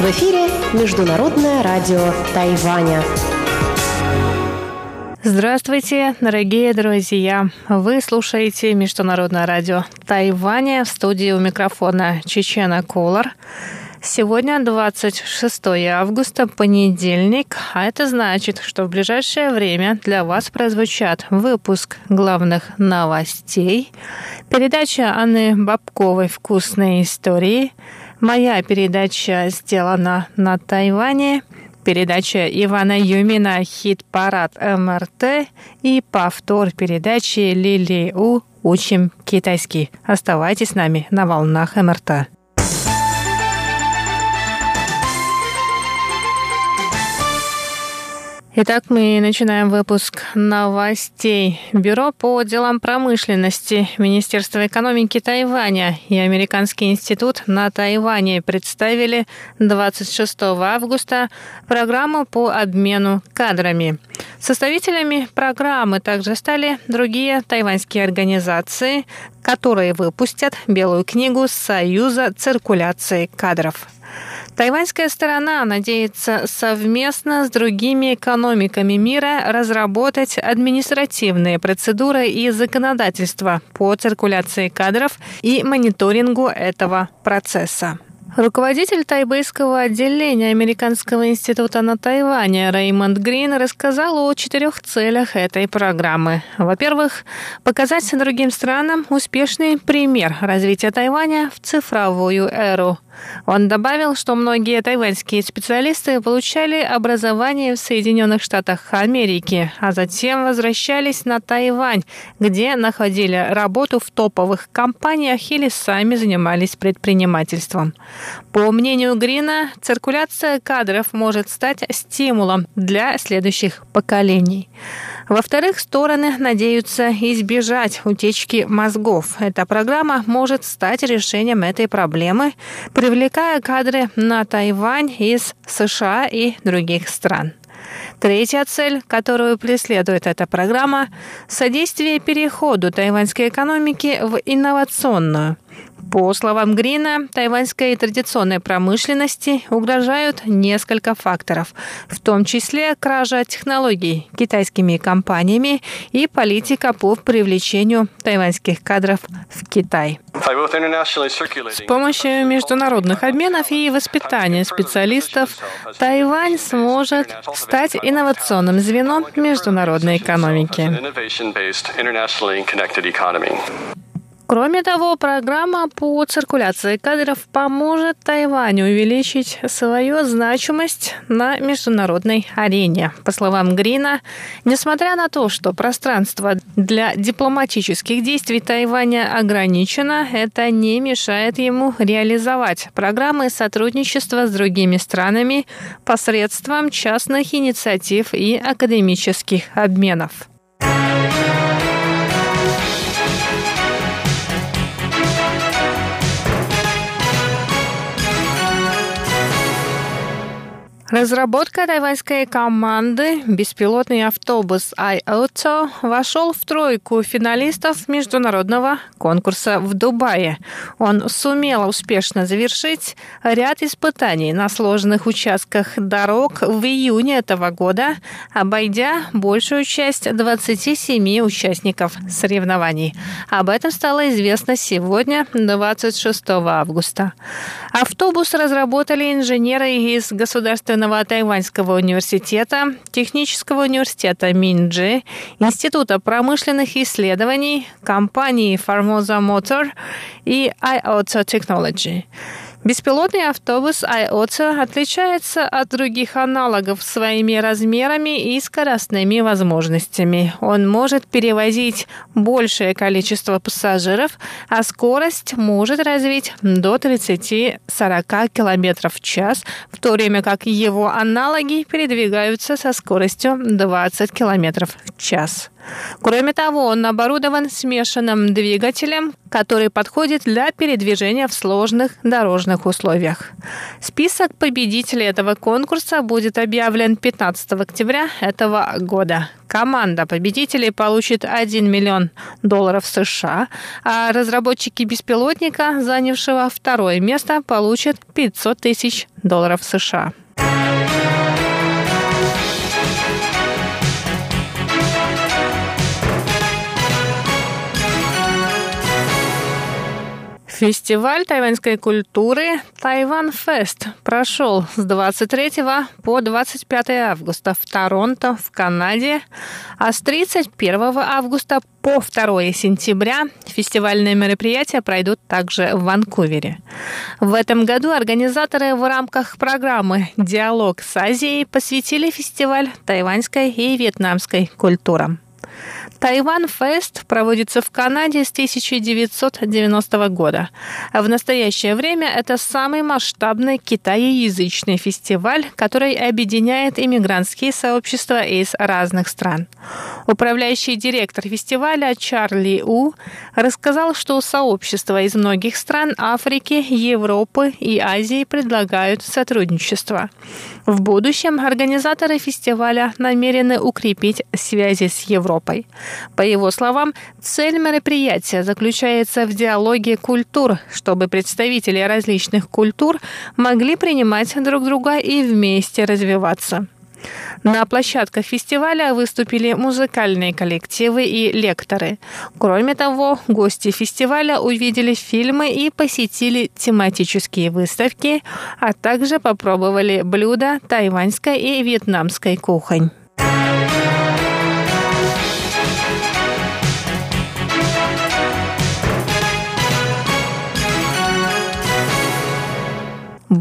В эфире Международное радио Тайваня. Здравствуйте, дорогие друзья! Вы слушаете Международное радио Тайваня в студии у микрофона Чечена Колор. Сегодня 26 августа, понедельник, а это значит, что в ближайшее время для вас прозвучат выпуск главных новостей, передача Анны Бабковой «Вкусные истории», моя передача сделана на Тайване, передача Ивана Юмина «Хит-парад МРТ» и повтор передачи Лили У «Учим китайский». Оставайтесь с нами на волнах МРТ. Итак, мы начинаем выпуск новостей. Бюро по делам промышленности Министерства экономики Тайваня и Американский институт на Тайване представили 26 августа программу по обмену кадрами. Составителями программы также стали другие тайваньские организации, которые выпустят Белую книгу Союза циркуляции кадров. Тайваньская сторона надеется совместно с другими экономиками мира разработать административные процедуры и законодательство по циркуляции кадров и мониторингу этого процесса. Руководитель тайбэйского отделения Американского института на Тайване Реймонд Грин рассказал о четырех целях этой программы. Во-первых, показать другим странам успешный пример развития Тайваня в цифровую эру. Он добавил, что многие тайваньские специалисты получали образование в Соединенных Штатах Америки, а затем возвращались на Тайвань, где находили работу в топовых компаниях или сами занимались предпринимательством. По мнению Грина, циркуляция кадров может стать стимулом для следующих поколений. Во-вторых, стороны надеются избежать утечки мозгов. Эта программа может стать решением этой проблемы, привлекая кадры на Тайвань из США и других стран. Третья цель, которую преследует эта программа – содействие переходу тайваньской экономики в инновационную. По словам Грина, тайваньской традиционной промышленности угрожают несколько факторов, в том числе кража технологий китайскими компаниями и политика по привлечению тайваньских кадров в Китай. С помощью международных обменов и воспитания специалистов Тайвань сможет стать инновационным звеном международной экономики. Кроме того, программа по циркуляции кадров поможет Тайваню увеличить свою значимость на международной арене. По словам Грина, несмотря на то, что пространство для дипломатических действий Тайваня ограничено, это не мешает ему реализовать программы сотрудничества с другими странами посредством частных инициатив и академических обменов. Разработка тайваньской команды «Беспилотный автобус iAuto» вошел в тройку финалистов международного конкурса в Дубае. Он сумел успешно завершить ряд испытаний на сложных участках дорог в июне этого года, обойдя большую часть 27 участников соревнований. Об этом стало известно сегодня, 26 августа. Автобус разработали инженеры из государственного Государственного тайваньского университета, Технического университета Минджи, Института промышленных исследований, компании Formosa Motor и IOTA Technology. Беспилотный автобус IOTA отличается от других аналогов своими размерами и скоростными возможностями. Он может перевозить большее количество пассажиров, а скорость может развить до 30-40 км в час, в то время как его аналоги передвигаются со скоростью 20 км в час. Кроме того, он оборудован смешанным двигателем, который подходит для передвижения в сложных дорожных условиях. Список победителей этого конкурса будет объявлен 15 октября этого года. Команда победителей получит 1 миллион долларов США, а разработчики беспилотника, занявшего второе место, получат 500 тысяч долларов США. Фестиваль тайваньской культуры Тайван Фест прошел с 23 по 25 августа в Торонто, в Канаде, а с 31 августа по 2 сентября фестивальные мероприятия пройдут также в Ванкувере. В этом году организаторы в рамках программы «Диалог с Азией» посвятили фестиваль тайваньской и вьетнамской культурам. Тайван Фест проводится в Канаде с 1990 года. В настоящее время это самый масштабный китаеязычный фестиваль, который объединяет иммигрантские сообщества из разных стран. Управляющий директор фестиваля Чарли У рассказал, что сообщества из многих стран Африки, Европы и Азии предлагают сотрудничество. В будущем организаторы фестиваля намерены укрепить связи с Европой. По его словам, цель мероприятия заключается в диалоге культур, чтобы представители различных культур могли принимать друг друга и вместе развиваться. На площадках фестиваля выступили музыкальные коллективы и лекторы. Кроме того, гости фестиваля увидели фильмы и посетили тематические выставки, а также попробовали блюда тайваньской и вьетнамской кухонь.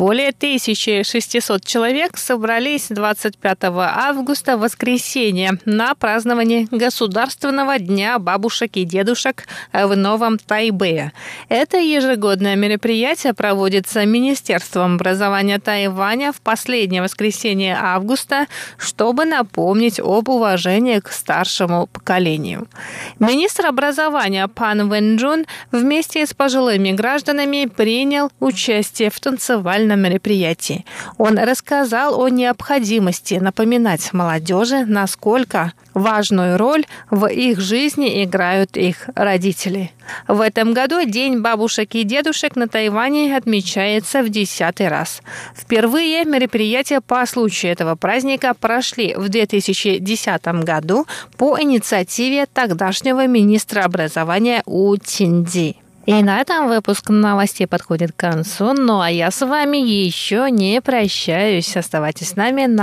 Более 1600 человек собрались 25 августа, воскресенье, на празднование Государственного дня бабушек и дедушек в Новом Тайбэе. Это ежегодное мероприятие проводится Министерством образования Тайваня в последнее воскресенье августа, чтобы напомнить об уважении к старшему поколению. Министр образования Пан Вэнджун вместе с пожилыми гражданами принял участие в танцевальном социальном мероприятии. Он рассказал о необходимости напоминать молодежи, насколько важную роль в их жизни играют их родители. В этом году День бабушек и дедушек на Тайване отмечается в десятый раз. Впервые мероприятия по случаю этого праздника прошли в 2010 году по инициативе тогдашнего министра образования У Тинди. И на этом выпуск новостей подходит к концу. Ну а я с вами еще не прощаюсь. Оставайтесь с нами на